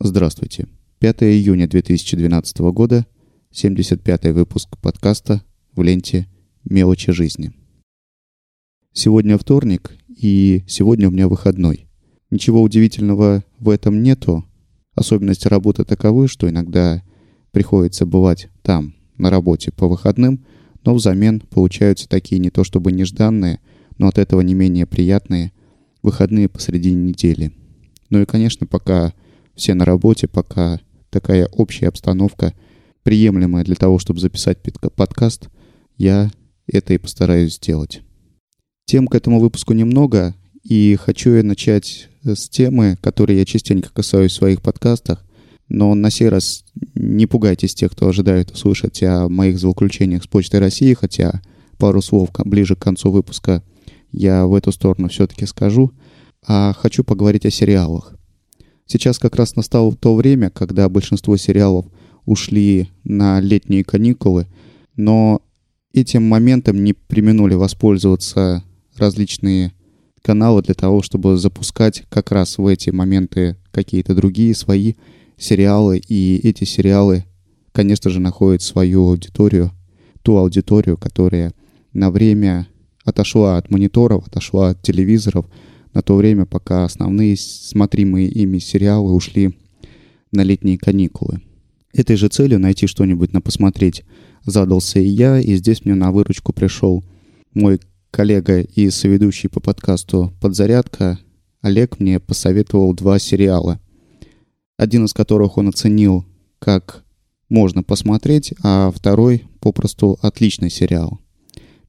Здравствуйте. 5 июня 2012 года, 75-й выпуск подкаста в ленте «Мелочи жизни». Сегодня вторник, и сегодня у меня выходной. Ничего удивительного в этом нету. Особенности работы таковы, что иногда приходится бывать там, на работе по выходным, но взамен получаются такие не то чтобы нежданные, но от этого не менее приятные выходные посредине недели. Ну и, конечно, пока все на работе, пока такая общая обстановка приемлемая для того, чтобы записать подкаст, я это и постараюсь сделать. Тем к этому выпуску немного, и хочу я начать с темы, которые я частенько касаюсь в своих подкастах, но на сей раз не пугайтесь тех, кто ожидает услышать о моих злоключениях с Почтой России, хотя пару слов ближе к концу выпуска я в эту сторону все-таки скажу, а хочу поговорить о сериалах. Сейчас как раз настало то время, когда большинство сериалов ушли на летние каникулы, но этим моментом не применули воспользоваться различные каналы для того, чтобы запускать как раз в эти моменты какие-то другие свои сериалы. И эти сериалы, конечно же, находят свою аудиторию, ту аудиторию, которая на время отошла от мониторов, отошла от телевизоров – на то время, пока основные смотримые ими сериалы ушли на летние каникулы. Этой же целью найти что-нибудь на посмотреть задался и я, и здесь мне на выручку пришел мой коллега и соведущий по подкасту «Подзарядка» Олег мне посоветовал два сериала, один из которых он оценил как можно посмотреть, а второй попросту отличный сериал.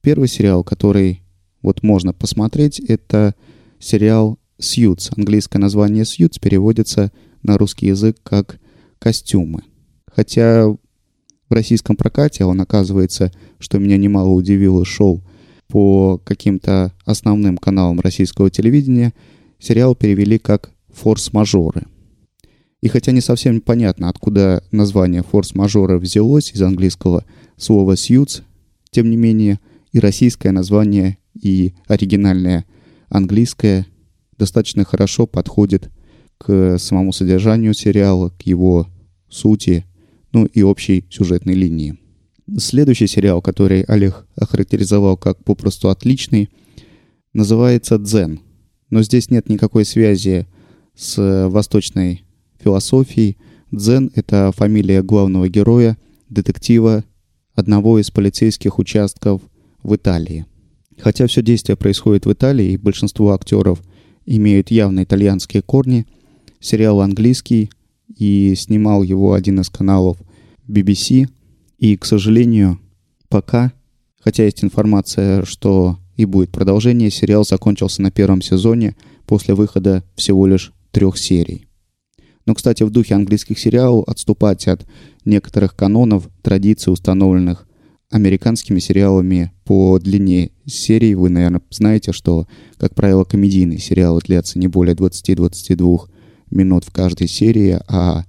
Первый сериал, который вот можно посмотреть, это сериал «Сьюз». Английское название «Сьюз» переводится на русский язык как «костюмы». Хотя в российском прокате он, оказывается, что меня немало удивило, шел по каким-то основным каналам российского телевидения, сериал перевели как «Форс-мажоры». И хотя не совсем понятно, откуда название «форс-мажоры» взялось из английского слова «сьюз», тем не менее и российское название, и оригинальное английское достаточно хорошо подходит к самому содержанию сериала, к его сути, ну и общей сюжетной линии. Следующий сериал, который Олег охарактеризовал как попросту отличный, называется «Дзен». Но здесь нет никакой связи с восточной философией. Дзен — это фамилия главного героя, детектива, одного из полицейских участков в Италии. Хотя все действие происходит в Италии, и большинство актеров имеют явно итальянские корни, сериал английский, и снимал его один из каналов BBC. И, к сожалению, пока, хотя есть информация, что и будет продолжение, сериал закончился на первом сезоне после выхода всего лишь трех серий. Но, кстати, в духе английских сериалов отступать от некоторых канонов, традиций, установленных американскими сериалами по длине серий. Вы, наверное, знаете, что, как правило, комедийные сериалы длятся не более 20-22 минут в каждой серии, а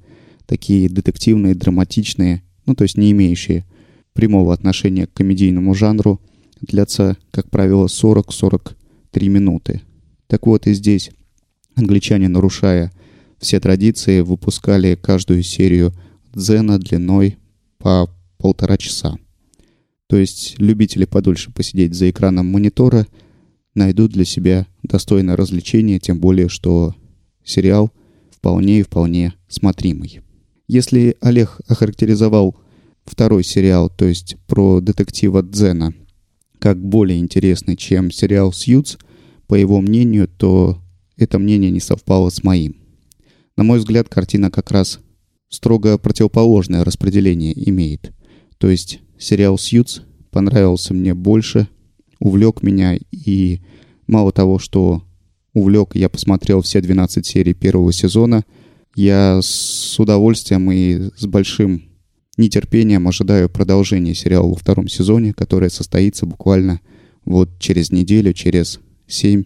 такие детективные, драматичные, ну, то есть не имеющие прямого отношения к комедийному жанру, длятся, как правило, 40-43 минуты. Так вот и здесь англичане, нарушая все традиции, выпускали каждую серию дзена длиной по полтора часа. То есть любители подольше посидеть за экраном монитора найдут для себя достойное развлечение, тем более, что сериал вполне и вполне смотримый. Если Олег охарактеризовал второй сериал, то есть про детектива Дзена, как более интересный, чем сериал «Сьюз», по его мнению, то это мнение не совпало с моим. На мой взгляд, картина как раз строго противоположное распределение имеет. То есть сериал «Сьюз» понравился мне больше, увлек меня, и мало того, что увлек, я посмотрел все 12 серий первого сезона, я с удовольствием и с большим нетерпением ожидаю продолжения сериала во втором сезоне, которое состоится буквально вот через неделю, через 7-8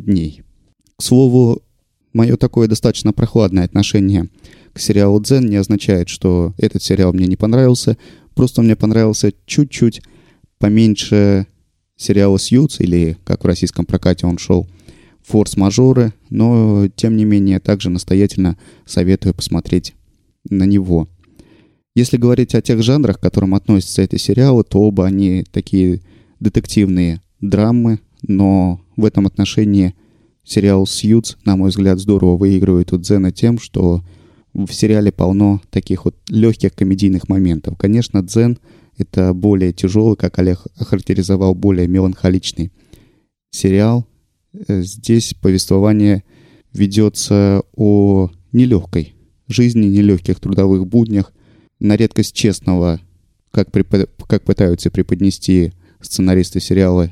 дней. К слову, мое такое достаточно прохладное отношение к сериалу «Дзен» не означает, что этот сериал мне не понравился. Просто мне понравился чуть-чуть поменьше сериала «Сьюз», или как в российском прокате он шел, форс-мажоры, но, тем не менее, также настоятельно советую посмотреть на него. Если говорить о тех жанрах, к которым относятся эти сериалы, то оба они такие детективные драмы, но в этом отношении сериал «Сьюз», на мой взгляд, здорово выигрывает у Дзена тем, что в сериале полно таких вот легких комедийных моментов. Конечно, Дзен — это более тяжелый, как Олег охарактеризовал, более меланхоличный сериал. Э, здесь повествование ведется о нелегкой жизни, нелегких трудовых буднях, на редкость честного, как, препод... как пытаются преподнести сценаристы сериала,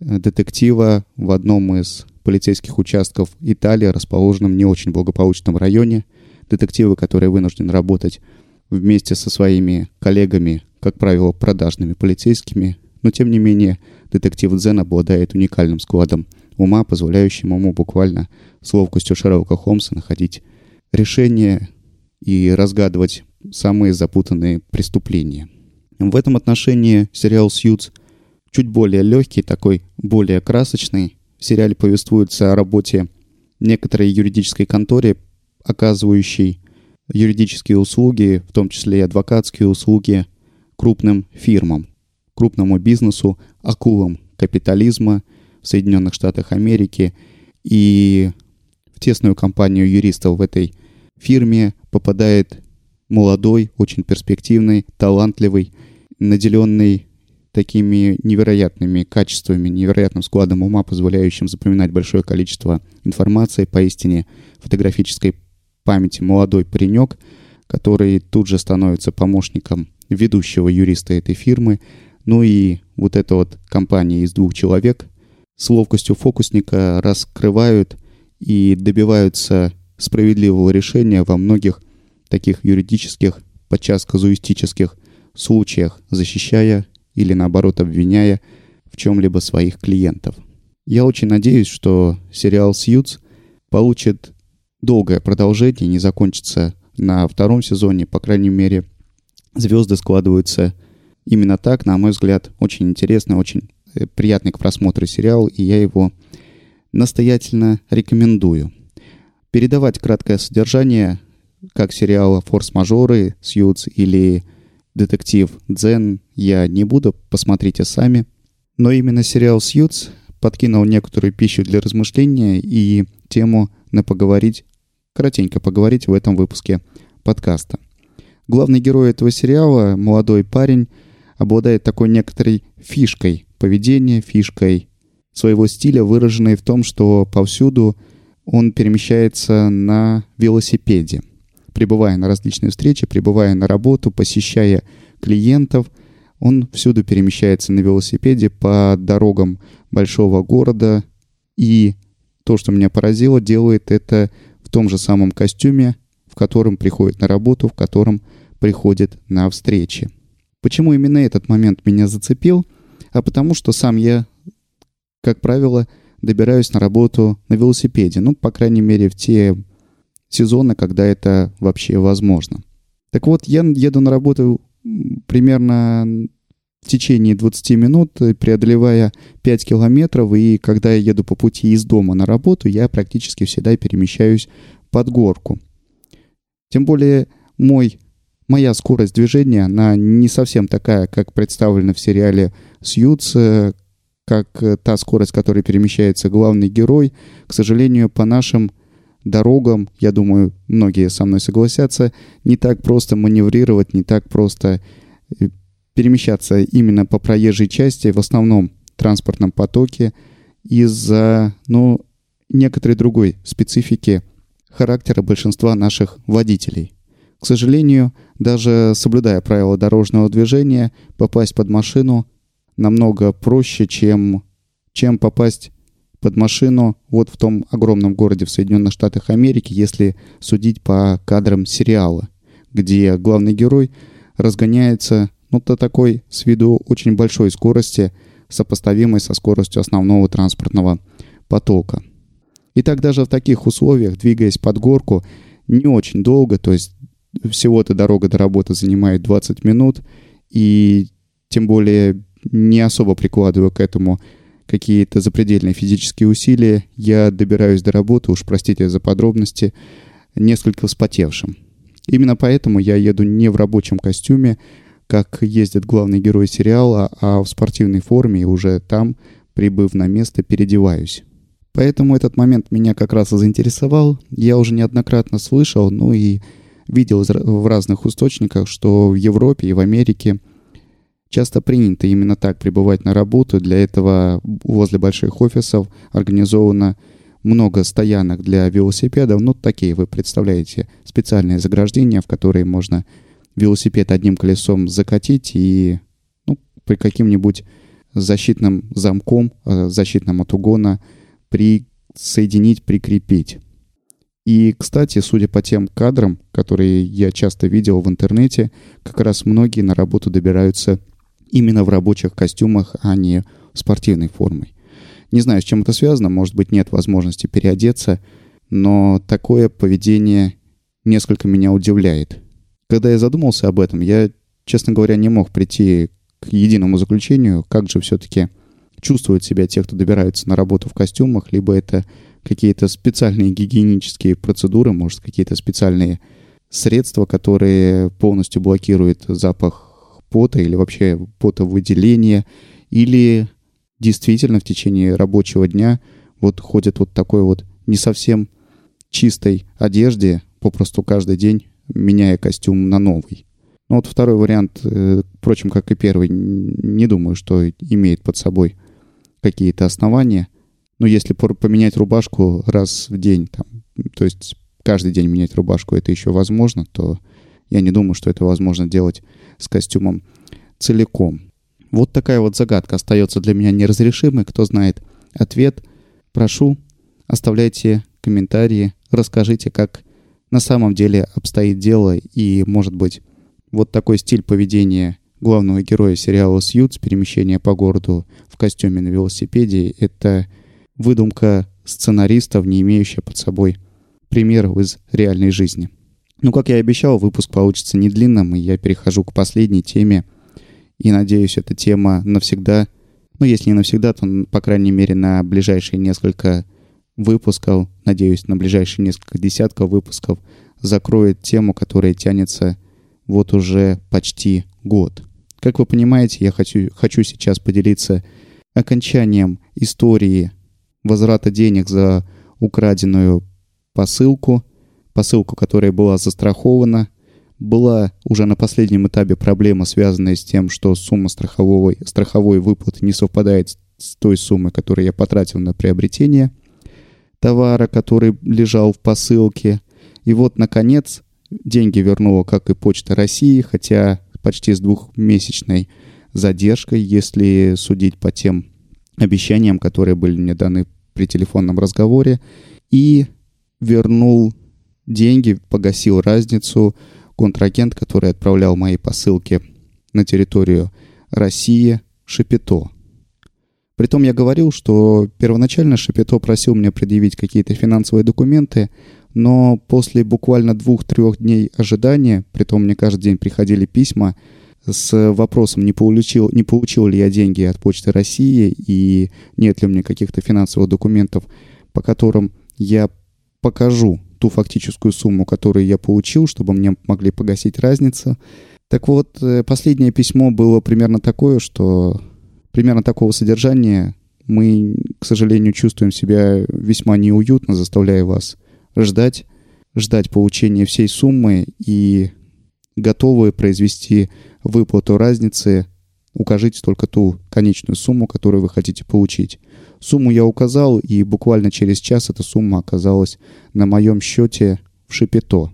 э, детектива в одном из полицейских участков Италии, расположенном в не очень благополучном районе. Детективы, которые вынуждены работать вместе со своими коллегами, как правило, продажными полицейскими, но тем не менее детектив Дзен обладает уникальным складом ума, позволяющим ему буквально с ловкостью Шерлока Холмса находить решения и разгадывать самые запутанные преступления. В этом отношении сериал «Сьюз» чуть более легкий, такой более красочный. В сериале повествуется о работе некоторой юридической конторе, оказывающей юридические услуги, в том числе и адвокатские услуги, крупным фирмам, крупному бизнесу, акулам капитализма в Соединенных Штатах Америки. И в тесную компанию юристов в этой фирме попадает молодой, очень перспективный, талантливый, наделенный такими невероятными качествами, невероятным складом ума, позволяющим запоминать большое количество информации, поистине фотографической памяти молодой паренек, который тут же становится помощником ведущего юриста этой фирмы. Ну и вот эта вот компания из двух человек с ловкостью фокусника раскрывают и добиваются справедливого решения во многих таких юридических, подчас казуистических случаях, защищая или наоборот обвиняя в чем-либо своих клиентов. Я очень надеюсь, что сериал «Сьюз» получит долгое продолжение, не закончится на втором сезоне, по крайней мере, звезды складываются именно так, на мой взгляд, очень интересный, очень э, приятный к просмотру сериал, и я его настоятельно рекомендую. Передавать краткое содержание как сериала «Форс-мажоры», «Сьюз» или «Детектив Дзен» я не буду, посмотрите сами. Но именно сериал «Сьюз» подкинул некоторую пищу для размышления и тему на поговорить, коротенько поговорить в этом выпуске подкаста. Главный герой этого сериала, молодой парень, обладает такой некоторой фишкой поведения, фишкой своего стиля, выраженной в том, что повсюду он перемещается на велосипеде – прибывая на различные встречи, прибывая на работу, посещая клиентов, он всюду перемещается на велосипеде по дорогам большого города. И то, что меня поразило, делает это том же самом костюме, в котором приходит на работу, в котором приходит на встречи. Почему именно этот момент меня зацепил? А потому что сам я, как правило, добираюсь на работу на велосипеде. Ну, по крайней мере, в те сезона, когда это вообще возможно. Так вот, я еду на работу примерно в течение 20 минут, преодолевая 5 километров, и когда я еду по пути из дома на работу, я практически всегда перемещаюсь под горку. Тем более мой, моя скорость движения, она не совсем такая, как представлена в сериале «Сьюз», как та скорость, которой перемещается главный герой. К сожалению, по нашим дорогам, я думаю, многие со мной согласятся, не так просто маневрировать, не так просто э, перемещаться именно по проезжей части, в основном транспортном потоке, из-за, ну, некоторой другой специфики характера большинства наших водителей. К сожалению, даже соблюдая правила дорожного движения, попасть под машину намного проще, чем, чем попасть под машину вот в том огромном городе в Соединенных Штатах Америки, если судить по кадрам сериала, где главный герой разгоняется ну, до такой с виду очень большой скорости, сопоставимой со скоростью основного транспортного потока. И так даже в таких условиях, двигаясь под горку, не очень долго, то есть всего-то дорога до работы занимает 20 минут, и тем более не особо прикладываю к этому какие-то запредельные физические усилия, я добираюсь до работы, уж простите за подробности, несколько вспотевшим. Именно поэтому я еду не в рабочем костюме, как ездит главный герой сериала, а в спортивной форме и уже там, прибыв на место, переодеваюсь. Поэтому этот момент меня как раз и заинтересовал. Я уже неоднократно слышал, ну и видел в разных источниках, что в Европе и в Америке часто принято именно так прибывать на работу. Для этого возле больших офисов организовано много стоянок для велосипедов. Ну, такие, вы представляете, специальные заграждения, в которые можно велосипед одним колесом закатить и ну, при каким-нибудь защитным замком, э, защитным от угона присоединить, прикрепить. И, кстати, судя по тем кадрам, которые я часто видел в интернете, как раз многие на работу добираются именно в рабочих костюмах, а не спортивной формой. Не знаю, с чем это связано, может быть, нет возможности переодеться, но такое поведение несколько меня удивляет. Когда я задумался об этом, я, честно говоря, не мог прийти к единому заключению, как же все-таки чувствуют себя те, кто добираются на работу в костюмах, либо это какие-то специальные гигиенические процедуры, может, какие-то специальные средства, которые полностью блокируют запах пота или вообще потовыделение, или действительно в течение рабочего дня вот ходят вот такой вот не совсем чистой одежде, попросту каждый день меняя костюм на новый. Но вот второй вариант, э, впрочем, как и первый, не думаю, что имеет под собой какие-то основания. Но если поменять рубашку раз в день, там, то есть каждый день менять рубашку, это еще возможно, то я не думаю, что это возможно делать с костюмом целиком. Вот такая вот загадка остается для меня неразрешимой. Кто знает ответ, прошу, оставляйте комментарии, расскажите, как на самом деле обстоит дело, и, может быть, вот такой стиль поведения главного героя сериала «Сьюз», перемещение по городу в костюме на велосипеде, это выдумка сценаристов, не имеющая под собой примеров из реальной жизни. Ну, как я и обещал, выпуск получится не длинным, и я перехожу к последней теме. И надеюсь, эта тема навсегда, ну, если не навсегда, то, по крайней мере, на ближайшие несколько выпусков, надеюсь, на ближайшие несколько десятков выпусков закроет тему, которая тянется вот уже почти год. Как вы понимаете, я хочу, хочу сейчас поделиться окончанием истории возврата денег за украденную посылку, посылку, которая была застрахована. Была уже на последнем этапе проблема, связанная с тем, что сумма страховой, страховой выплаты не совпадает с той суммой, которую я потратил на приобретение товара, который лежал в посылке. И вот, наконец, деньги вернула, как и Почта России, хотя почти с двухмесячной задержкой, если судить по тем обещаниям, которые были мне даны при телефонном разговоре, и вернул деньги, погасил разницу контрагент, который отправлял мои посылки на территорию России, Шапито. Притом я говорил, что первоначально Шапито просил меня предъявить какие-то финансовые документы, но после буквально двух-трех дней ожидания, притом мне каждый день приходили письма с вопросом, не получил, не получил ли я деньги от Почты России и нет ли у меня каких-то финансовых документов, по которым я покажу ту фактическую сумму, которую я получил, чтобы мне могли погасить разницу. Так вот, э, последнее письмо было примерно такое, что примерно такого содержания мы, к сожалению, чувствуем себя весьма неуютно, заставляя вас ждать, ждать получения всей суммы и готовы произвести выплату разницы, укажите только ту конечную сумму, которую вы хотите получить. Сумму я указал, и буквально через час эта сумма оказалась на моем счете в Шипито.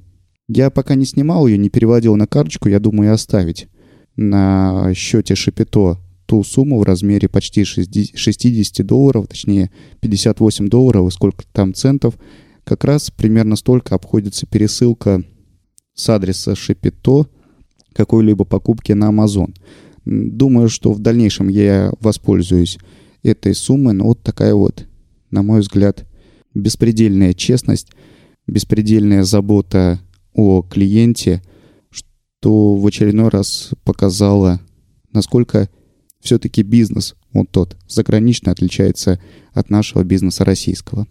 Я пока не снимал ее, не переводил на карточку, я думаю оставить на счете Шипито ту сумму в размере почти 60 долларов, точнее 58 долларов, сколько там центов, как раз примерно столько обходится пересылка с адреса Шипито какой-либо покупки на Amazon. Думаю, что в дальнейшем я воспользуюсь этой суммой, но вот такая вот, на мой взгляд, беспредельная честность, беспредельная забота о клиенте, что в очередной раз показала, насколько все-таки бизнес вот тот заграничный, отличается от нашего бизнеса российского.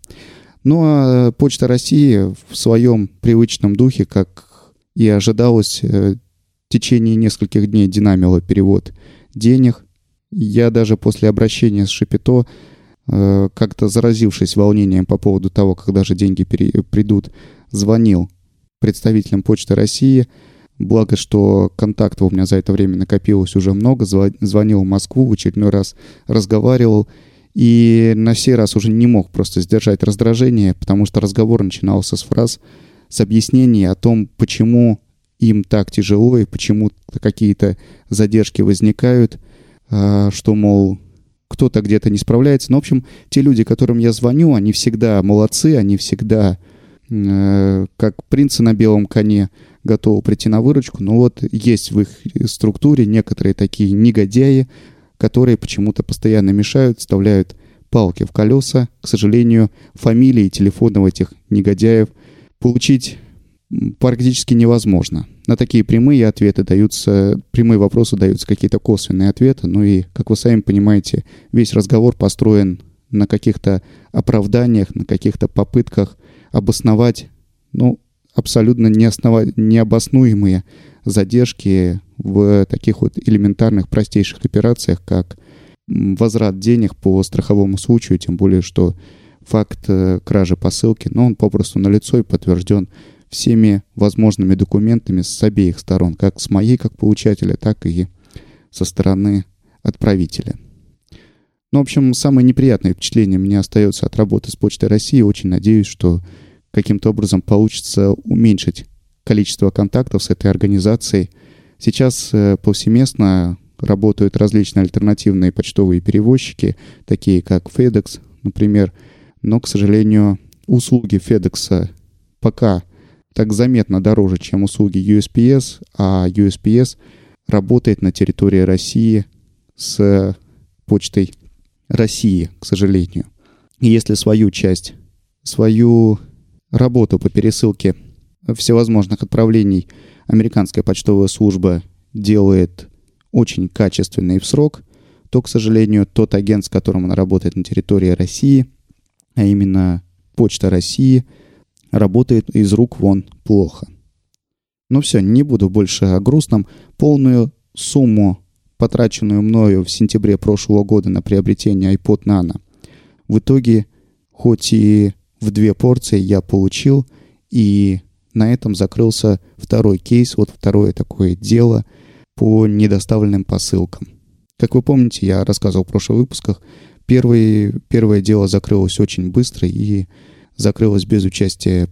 Ну а Почта России в своем привычном духе, как и ожидалось, э, в течение нескольких дней динамила перевод денег. Я даже после обращения с Шипито, э, как-то заразившись волнением по поводу того, когда же деньги придут, звонил представителям Почты России. Благо, что контактов у меня за это время накопилось уже много. Звонил в Москву, в очередной раз разговаривал. И на сей раз уже не мог просто сдержать раздражение, потому что разговор начинался с фраз, с объяснений о том, почему им так тяжело и почему какие-то задержки возникают, а, что, мол, кто-то где-то не справляется. Но, в общем, те люди, которым я звоню, они всегда молодцы, они всегда как принцы на белом коне готовы прийти на выручку, но вот есть в их структуре некоторые такие негодяи, которые почему-то постоянно мешают, вставляют палки в колеса. К сожалению, фамилии и телефоны этих негодяев получить практически невозможно. На такие прямые ответы даются, прямые вопросы даются какие-то косвенные ответы, ну и, как вы сами понимаете, весь разговор построен на каких-то оправданиях, на каких-то попытках обосновать, ну, абсолютно неоснова... необоснуемые задержки в таких вот элементарных, простейших операциях, как возврат денег по страховому случаю, тем более, что факт э, кражи посылки, но он попросту налицо и подтвержден всеми возможными документами с обеих сторон, как с моей, как получателя, так и со стороны отправителя. Ну, в общем, самое неприятное впечатление мне остается от работы с Почтой России. Очень надеюсь, что каким-то образом получится уменьшить количество контактов с этой организацией. Сейчас э, повсеместно работают различные альтернативные почтовые перевозчики, такие как FedEx, например. Но, к сожалению, услуги FedEx пока так заметно дороже, чем услуги USPS, а USPS работает на территории России с почтой России, к сожалению. И если свою часть, свою работу по пересылке всевозможных отправлений американская почтовая служба делает очень качественно и в срок, то, к сожалению, тот агент, с которым она работает на территории России, а именно Почта России, работает из рук вон плохо. Ну все, не буду больше о грустном. Полную сумму потраченную мною в сентябре прошлого года на приобретение iPod Nano, в итоге, хоть и в две порции я получил, и на этом закрылся второй кейс, вот второе такое дело по недоставленным посылкам. Как вы помните, я рассказывал в прошлых выпусках, первый, первое дело закрылось очень быстро и закрылось без участия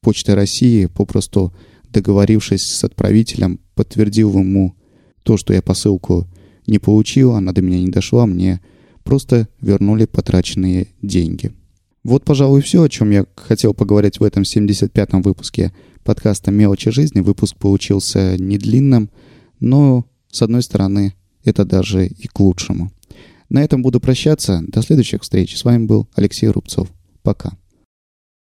Почты России, попросту договорившись с отправителем, подтвердил ему то, что я посылку не получил, она до меня не дошла, мне просто вернули потраченные деньги. Вот, пожалуй, все, о чем я хотел поговорить в этом 75-м выпуске подкаста «Мелочи жизни». Выпуск получился не длинным, но, с одной стороны, это даже и к лучшему. На этом буду прощаться. До следующих встреч. С вами был Алексей Рубцов. Пока.